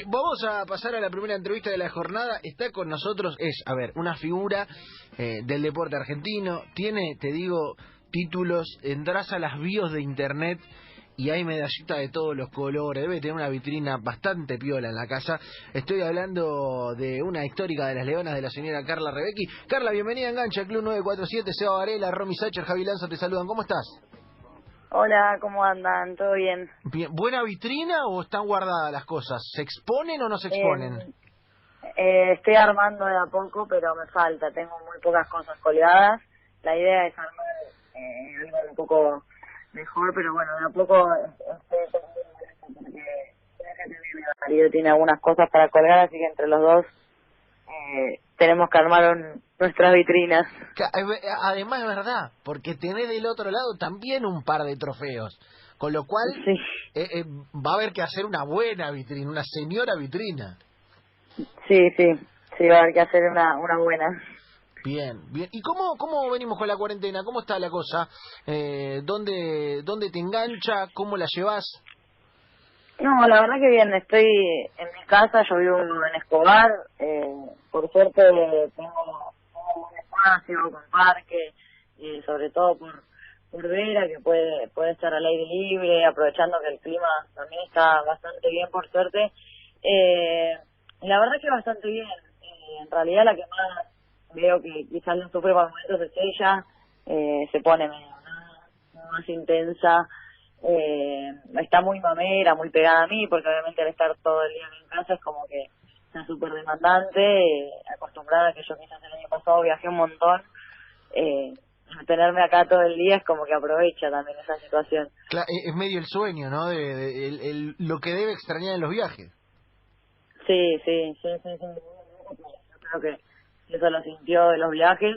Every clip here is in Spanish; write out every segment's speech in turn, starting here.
Eh, vamos a pasar a la primera entrevista de la jornada. Está con nosotros, es, a ver, una figura eh, del deporte argentino. Tiene, te digo, títulos. Entras a las bios de internet y hay medallitas de todos los colores. Debe tener una vitrina bastante piola en la casa. Estoy hablando de una histórica de las leonas de la señora Carla Rebecki. Carla, bienvenida a Engancha, Club 947. Seba Varela, Romy Sacher, Javi Lanza te saludan. ¿Cómo estás? Hola, ¿cómo andan? ¿Todo bien? Bien. ¿Buena vitrina o están guardadas las cosas? ¿Se exponen o no se exponen? Eh, eh, estoy armando de a poco, pero me falta. Tengo muy pocas cosas colgadas. La idea es armar eh, algo un poco mejor, pero bueno, de a poco estoy porque mi marido tiene algunas cosas para colgar, así que entre los dos eh, tenemos que armar un, nuestras vitrinas. Además, es verdad, porque tenés del otro lado también un par de trofeos. Con lo cual, sí. eh, eh, va a haber que hacer una buena vitrina, una señora vitrina. Sí, sí, sí, va a haber que hacer una, una buena. Bien, bien. ¿Y cómo, cómo venimos con la cuarentena? ¿Cómo está la cosa? Eh, ¿dónde, ¿Dónde te engancha? ¿Cómo la llevas? No, la verdad que bien, estoy en mi casa, yo vivo en Escobar, eh, por suerte tengo un espacio con parque, y sobre todo por, por Vera, que puede, puede estar al aire libre, aprovechando que el clima también está bastante bien, por suerte. Eh, la verdad que bastante bien. Eh, en realidad la que más veo que quizás no sufre por momentos es ella, eh, se pone medio más intensa, eh, está muy mamera, muy pegada a mí, porque obviamente al estar todo el día en casa es como que está súper demandante, eh, acostumbrada a que yo quizás el año pasado viajé un montón, eh, tenerme acá todo el día es como que aprovecha también esa situación. Claro, es medio el sueño, ¿no? De, el, el, lo que debe extrañar en los viajes. Sí, sí, sí, sí, sí. Yo creo que eso lo sintió de los viajes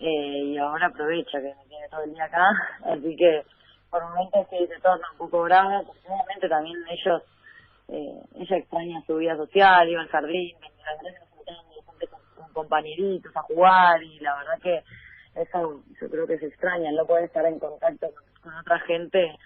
eh, y ahora aprovecha que me tiene todo el día acá, así que por momentos sí se torna un poco brava, obviamente también ellos, eh, ella extraña su vida social, iba al jardín, con compañeritos a jugar y la verdad que eso yo creo que se extraña, no poder estar en contacto con, otra gente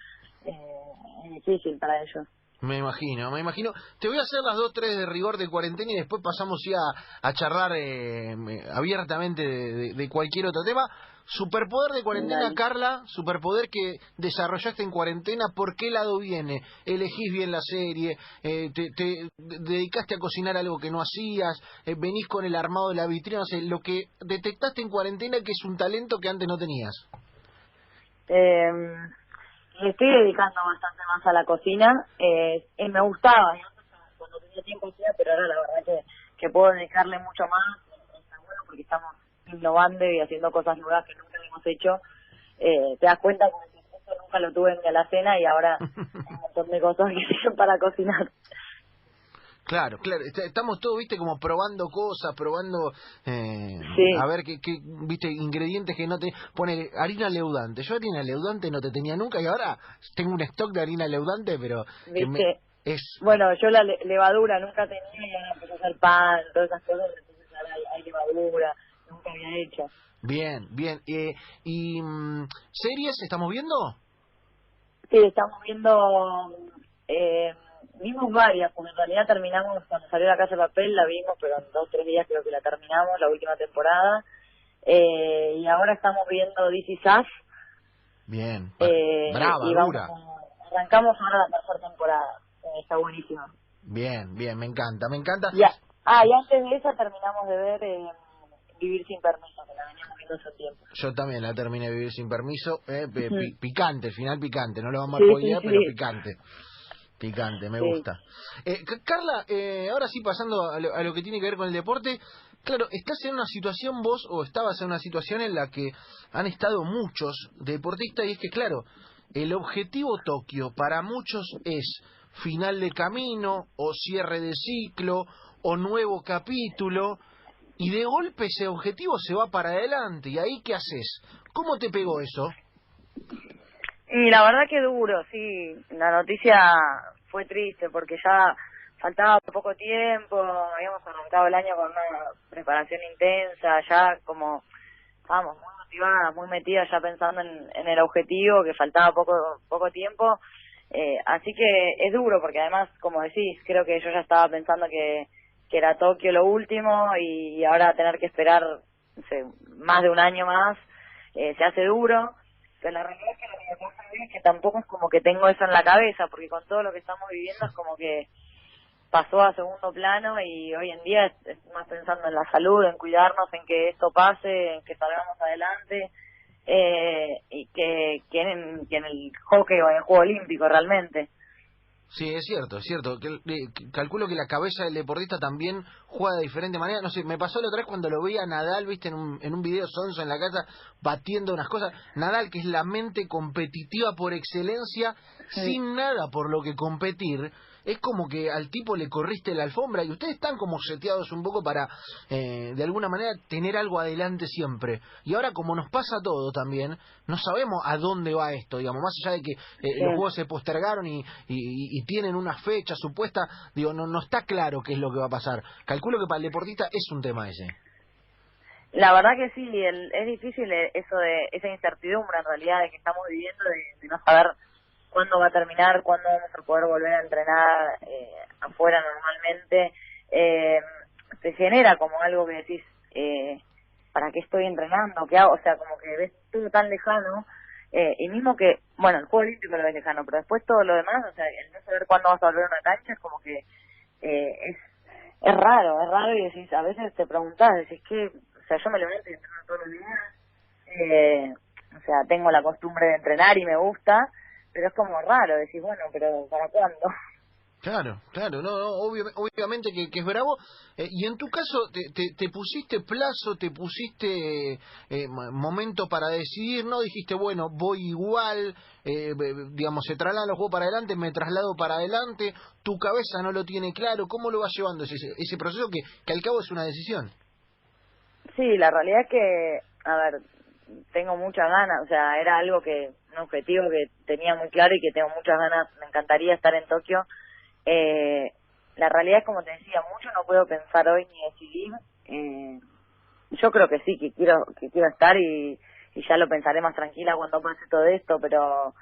eh, es difícil para ellos. Me imagino, me imagino. Te voy a hacer las dos, tres de rigor de cuarentena y después pasamos ya a, charlar eh, abiertamente de, cualquier otro tema. Superpoder de cuarentena, Carla, superpoder que desarrollaste en cuarentena, ¿por qué lado viene? ¿Elegís bien la serie? Eh, te, te, dedicaste a cocinar algo que no hacías? Eh, ¿Venís con el armado de la vitrina? No sé, lo que detectaste en cuarentena que es un talento que antes no tenías. Eh, me estoy dedicando bastante más a la cocina. Eh, me gustaba, cuando tenía tiempo hacía, pero ahora la verdad que, que puedo dedicarle mucho más. Está bueno porque estamos innovando y haciendo cosas nuevas que nunca hemos hecho. Eh, te das cuenta que nunca lo tuve en mi alacena y ahora hay un montón de cosas que sirven para cocinar. Claro, claro, estamos todos, viste, como probando cosas, probando, eh, a ver qué, qué, viste, ingredientes que no te... Pone harina leudante, yo harina leudante no te tenía nunca y ahora tengo un stock de harina leudante, pero... ¿Viste? es... Bueno, yo la levadura nunca tenía y ahora empecé a hacer pan, todas esas cosas, entonces ahora hay, levadura, hecho. Bien, bien. Eh, ¿Y mm, series estamos viendo? Sí, estamos viendo... Eh, vimos varias, porque en realidad terminamos, cuando salió la casa de papel la vimos, pero en dos o tres días creo que la terminamos, la última temporada. Eh, y ahora estamos viendo DC Sass. Bien, eh, brava, y arrancamos ahora la tercera temporada, eh, está buenísima. Bien, bien, me encanta, me encanta. Ya. Ah, y antes de esa terminamos de ver eh, Vivir sin permiso, que la veníamos viendo hace tiempo. Yo también la terminé de Vivir sin permiso, eh, picante, final picante, no lo vamos a sí, pero picante. Picante, me gusta. Eh, Carla, eh, ahora sí pasando a lo, que tiene que ver con el deporte, claro, estás en una situación vos o estabas en una situación en la que han estado muchos deportistas y es que, claro, el objetivo Tokio para muchos es final de camino o cierre de ciclo o nuevo capítulo y de golpe ese objetivo se va para adelante y ahí qué haces? ¿Cómo te pegó eso? Y la verdad que duro, sí. La noticia fue triste porque ya faltaba poco tiempo, habíamos arrancado el año con una preparación intensa, ya como estábamos muy motivadas, muy metidas ya pensando en, el objetivo, que faltaba poco poco tiempo Eh, así que es duro porque además, como decís, creo que yo ya estaba pensando que, que era Tokio lo último y, ahora tener que esperar más de un año más eh, se hace duro. Pero la realidad es que lo que pasa es que tampoco es como que tengo eso en la cabeza porque con todo lo que estamos viviendo es como que pasó a segundo plano y hoy en día es más pensando en la salud, en cuidarnos, en que esto pase, en que salgamos adelante eh, y que, que, en, que en el hockey o en el juego olímpico realmente. Sí, es cierto, es cierto. Que, calculo que la cabeza del deportista también juega de diferente manera. No sé, me pasó la otra vez cuando lo veía Nadal, viste, en un, en un video sonso en la casa, batiendo unas cosas. Nadal, que es la mente competitiva por excelencia, sin nada por lo que competir es como que al tipo le corriste la alfombra y ustedes están como seteados un poco para, eh, de alguna manera, tener algo adelante siempre. Y ahora, como nos pasa todo también, no sabemos a dónde va esto, digamos, más allá de que eh, los juegos se postergaron y, y, tienen una fecha supuesta, digo, no, no está claro qué es lo que va a pasar. Calculo que para el deportista es un tema ese. La verdad que sí, es difícil eso de esa incertidumbre en realidad de que estamos viviendo, de no saber cuándo va a terminar, cuándo vamos a poder volver a entrenar eh, afuera normalmente, eh, genera como algo que decís, eh, ¿para qué estoy entrenando? ¿Qué hago? O sea, como que ves todo tan lejano, eh, y mismo que, bueno, el juego olímpico lo ves lejano, pero después todo lo demás, o sea, el no saber cuándo vas a volver a una cancha es como que eh, es, es raro, es raro y decís, a veces te preguntás, decís que, o sea, yo me levanto y entreno todos los días, eh, o sea, tengo la costumbre de entrenar y me gusta, pero es como raro decir, bueno, pero ¿para cuándo? Claro, claro, no, no obviamente que, que, es bravo. Eh, y en tu caso, te, te, pusiste plazo, te pusiste eh, momento para decidir, ¿no? Dijiste, bueno, voy igual, eh, digamos, se trasladan los juegos para adelante, me traslado para adelante, tu cabeza no lo tiene claro, ¿cómo lo vas llevando ese, ese proceso que, que al cabo es una decisión? Sí, la realidad es que, a ver, tengo muchas ganas, o sea, era algo que, un objetivo que tenía muy claro y que tengo muchas ganas, me encantaría estar en Tokio. Eh, la realidad es como te decía, mucho no puedo pensar hoy ni decidir. Eh, yo creo que sí, que quiero, que quiero estar y, ya lo pensaré más tranquila cuando pase todo esto, pero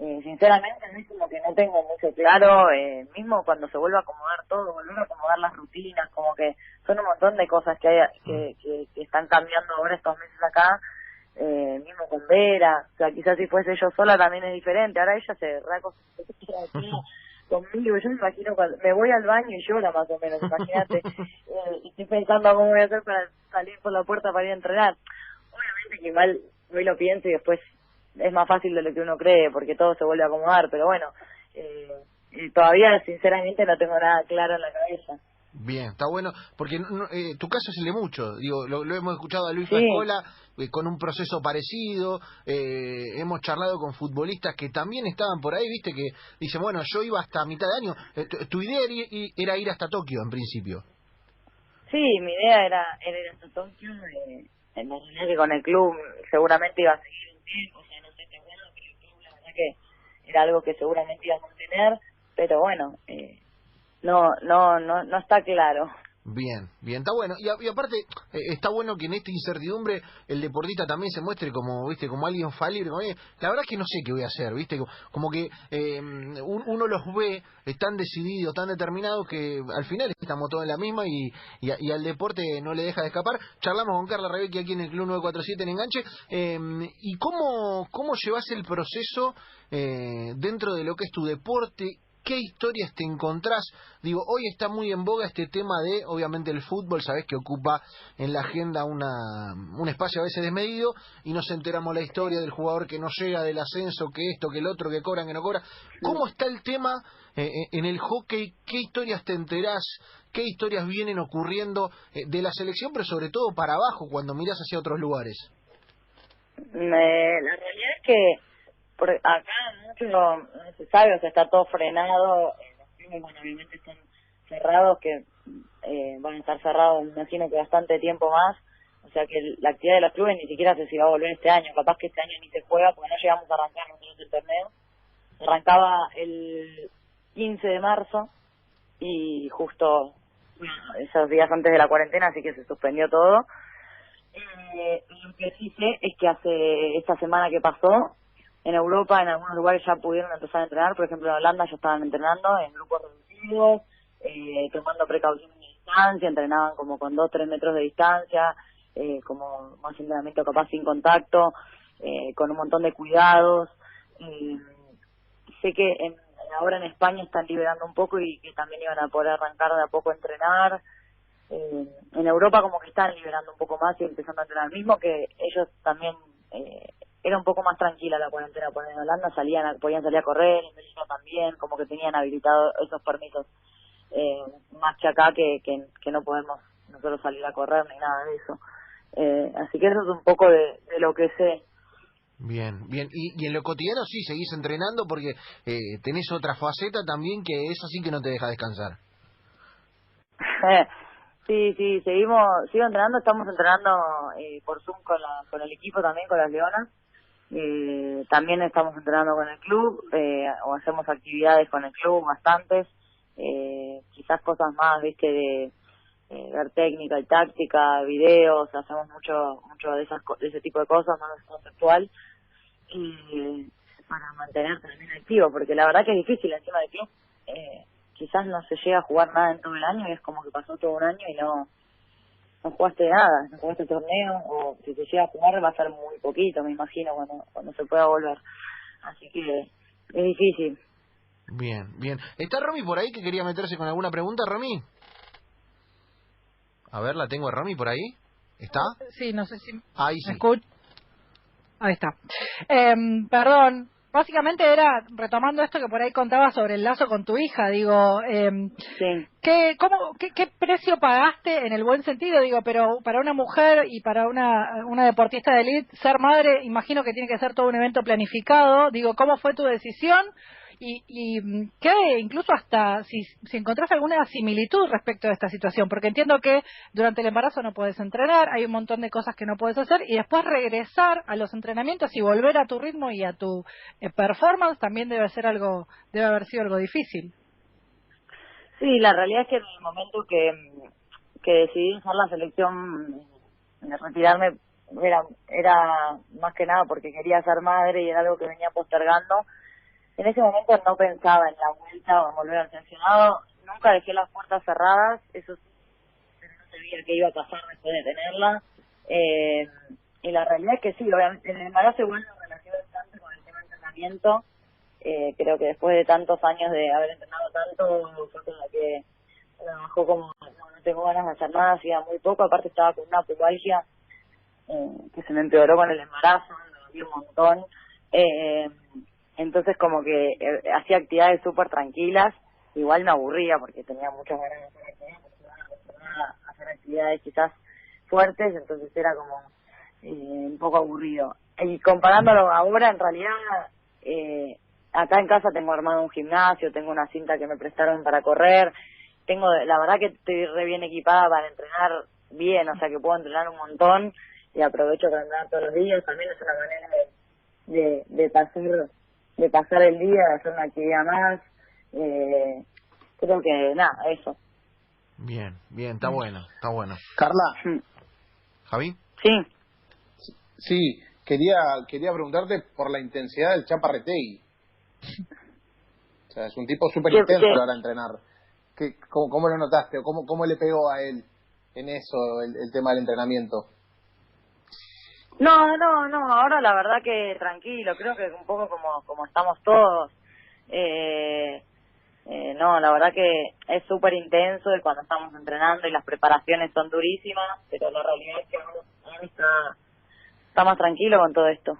eh, sinceramente es como que no tengo mucho claro, eh, mismo cuando se vuelva a acomodar todo, volver a acomodar las rutinas, como que son un montón de cosas que, hay, que, que están cambiando ahora estos meses acá eh, mismo con Vera, o sea, quizás si fuese yo sola también es diferente, ahora ella se raco conmigo, yo me imagino cuando me voy al baño y llora más o menos, imagínate, eh, y estoy pensando cómo voy a hacer para salir por la puerta para ir a entrenar. Obviamente que igual hoy lo pienso y después es más fácil de lo que uno cree, porque todo se vuelve a acomodar, pero bueno, eh, todavía sinceramente no tengo nada claro en la cabeza. Bien, está bueno, porque eh, tu caso es el de mucho, digo, lo, hemos escuchado a Luis sí. Eh, con un proceso parecido, eh, hemos charlado con futbolistas que también estaban por ahí, viste, que dicen, bueno, yo iba hasta mitad de año, tu, idea era ir hasta Tokio en principio. Sí, mi idea era, ir hasta Tokio, eh, en realidad que con el club seguramente iba a seguir un tiempo, o sea, no sé, bueno, pero el club la verdad que era algo que seguramente iba a mantener, pero bueno, eh, no, no, no, no está claro. Bien, bien, está bueno. Y, aparte, eh, está bueno que en esta incertidumbre el deportista también se muestre como, viste, como alguien falible. la verdad es que no sé qué voy a hacer, viste, como que eh, uno los ve tan decididos, tan determinados que al final estamos todos en la misma y, y, al deporte no le deja de escapar. Charlamos con Carla Rebecki aquí en el Club 947 en Enganche. Eh, ¿Y cómo, cómo llevas el proceso eh, dentro de lo que es tu deporte? ¿Qué historias te encontrás? Digo, hoy está muy en boga este tema de, obviamente, el fútbol, sabés que ocupa en la agenda una, un espacio a veces desmedido y nos enteramos la historia del jugador que no llega, del ascenso, que esto, que el otro, que cobran, que no cobra. ¿Cómo está el tema eh, eh, en el hockey? ¿Qué historias te enterás? ¿Qué historias vienen ocurriendo eh, de la selección, pero sobre todo para abajo, cuando mirás hacia otros lugares? la realidad es que por acá mucho no, se sabe, o sea, está todo frenado, los clubes, bueno, obviamente están cerrados, que eh, van a estar cerrados, imagino que bastante tiempo más, o sea que la actividad de los clubes ni siquiera sé si va a volver este año, capaz que este año ni se juega porque no llegamos a arrancar nosotros el torneo, arrancaba el 15 de marzo y justo esos días antes de la cuarentena, así que se suspendió todo. Eh, lo que sí sé es que hace esta semana que pasó en Europa en algunos lugares ya pudieron empezar a entrenar, por ejemplo en Holanda ya estaban entrenando en grupos reducidos, eh, tomando precauciones de distancia, entrenaban como con dos, tres metros de distancia, eh, como más entrenamiento capaz sin contacto, eh, con un montón de cuidados. sé que en, ahora en España están liberando un poco y que también iban a poder arrancar de a poco a entrenar. Eh, en Europa como que están liberando un poco más y empezando a entrenar. Mismo que ellos también eh, era un poco más tranquila la cuarentena, por en Holanda salían, podían salir a correr, en México también, como que tenían habilitado esos permisos, eh, más que acá que, que, no podemos nosotros salir a correr ni nada de eso. Eh, así que eso es un poco de, lo que sé. Bien, bien. Y, y en lo cotidiano sí, seguís entrenando porque eh, tenés otra faceta también que es así que no te deja descansar. sí, sí, seguimos, sigo entrenando, estamos entrenando eh, por Zoom con, la, con el equipo también, con las Leonas. Eh, también estamos entrenando con el club eh, o hacemos actividades con el club bastantes, eh, quizás cosas más, viste, de eh, ver técnica y táctica, videos, hacemos mucho mucho de esas de ese tipo de cosas más conceptual y para mantener también activo, porque la verdad que es difícil encima de club, eh, quizás no se llega a jugar nada en todo el año y es como que pasó todo un año y no no jugaste nada, no jugaste torneo, o si te llega a jugar va a ser muy poquito, me imagino, cuando, cuando se pueda volver. Así que es difícil. Bien, bien. ¿Está Romy por ahí que quería meterse con alguna pregunta, Romy? A ver, la tengo a Romy por ahí. ¿Está? Sí, no sé si... Ahí sí. Ahí está. Eh, perdón, básicamente era retomando esto que por ahí contabas sobre el lazo con tu hija, digo, eh, ¿qué, cómo, qué, qué, precio pagaste en el buen sentido? Digo, pero para una mujer y para una, una deportista de elite, ser madre, imagino que tiene que ser todo un evento planificado. Digo, ¿cómo fue tu decisión? Y, y mm, que incluso hasta si, si encontrás alguna similitud respecto a esta situación, porque entiendo que durante el embarazo no puedes entrenar, hay un montón de cosas que no puedes hacer y después regresar a los entrenamientos y volver a tu ritmo y a tu eh, performance también debe ser algo, debe haber sido algo difícil. Sí, la realidad es que en el momento que, que decidí hacer la selección de retirarme era, era más que nada porque quería ser madre y era algo que venía postergando en ese momento no pensaba en la vuelta o en volver al seleccionado, nunca dejé las puertas cerradas, eso sí, pero no sabía qué iba a pasar después de tenerla. Eh, y la realidad es que sí, obviamente, en el embarazo igual me relacioné bastante con el tema de entrenamiento. Eh, creo que después de tantos años de haber entrenado tanto, fue la que trabajó como no, tengo ganas de hacer nada, hacía muy poco, aparte estaba con una pubalgia eh, que se me empeoró con el embarazo, me dolía un montón. Eh, entonces como que eh, hacía actividades súper tranquilas, igual me aburría porque tenía muchas ganas de hacer actividades, hacer actividades quizás fuertes, entonces era como eh, un poco aburrido. Y comparándolo ahora, en realidad, eh, acá en casa tengo armado un gimnasio, tengo una cinta que me prestaron para correr, tengo, la verdad que estoy re bien equipada para entrenar bien, o sea que puedo entrenar un montón y aprovecho para entrenar todos los días, también es una manera de, de, de pasar de pasar el día, de hacer una actividad más. Eh, creo que nada, eso. Bien, bien, está bueno, está bueno. Carla. ¿Javi? Sí. Sí, quería quería preguntarte por la intensidad del Chaparretei. O sea, es un tipo súper intenso para entrenar. ¿Qué, cómo, ¿Cómo lo notaste o cómo, cómo le pegó a él en eso el, el tema del entrenamiento? No, no, no, ahora la verdad que tranquilo, creo que un poco como, como estamos todos. Eh, eh, no, la verdad que es súper intenso cuando estamos entrenando y las preparaciones son durísimas, pero la realidad es que uno está, está más tranquilo con todo esto.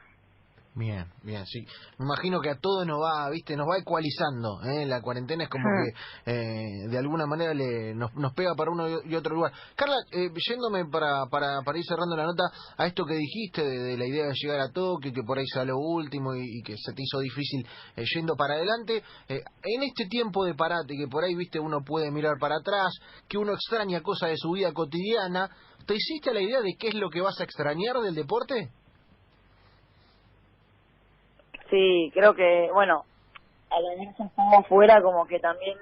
Bien, bien, sí. Me imagino que a todos nos va, viste, nos va ecualizando. ¿eh? La cuarentena es como que eh, de alguna manera le, nos, nos pega para uno y otro lugar. Carla, eh, yéndome para, para, para ir cerrando la nota a esto que dijiste de, la idea de llegar a Tokio, que por ahí sea lo último y, que se te hizo difícil eh, yendo para adelante. Eh, en este tiempo de parate, que por ahí, viste, uno puede mirar para atrás, que uno extraña cosas de su vida cotidiana, ¿te hiciste la idea de qué es lo que vas a extrañar del deporte? Sí, creo que, bueno, al venirse un afuera, como que también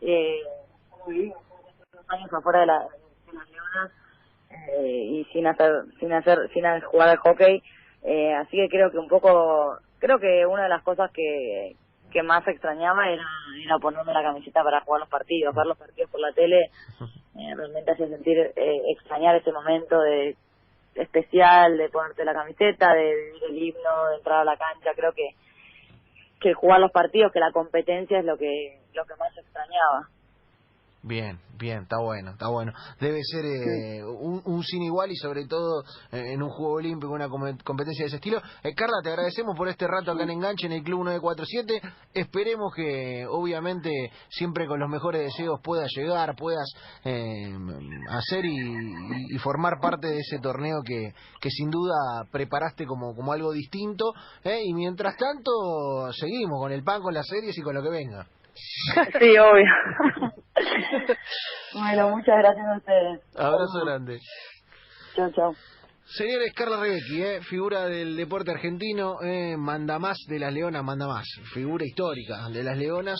eh, unos años afuera de, la, de las leonas eh, y sin hacer, sin hacer, sin jugar al hockey, eh, así que creo que un poco creo que una de las cosas que, que más extrañaba era, era ponerme la camiseta para jugar los partidos, ver los partidos por la tele, eh, realmente hace sentir, eh, extrañar ese momento de especial de ponerte la camiseta, de vivir el himno, de entrar a la cancha, creo que que jugar los partidos, que la competencia es lo que lo que más extrañaba. Bien, bien, está bueno, está bueno. Debe ser eh, un, un, sin igual y sobre todo eh, en un juego olímpico, una competencia de ese estilo. Eh, Carla, te agradecemos por este rato acá en Enganche en el Club 947. Esperemos que, obviamente, siempre con los mejores deseos puedas llegar, puedas hacer y, y, formar parte de ese torneo que, que sin duda preparaste como, como algo distinto. Y mientras tanto, seguimos con el pan, con las series y con lo que venga. Sí, obvio. bueno, muchas gracias a ustedes. Abrazo grande. Chao, chao. Señores, Carla Rebecki, eh, figura del deporte argentino, eh, manda más de las leonas, manda más, figura histórica de las leonas.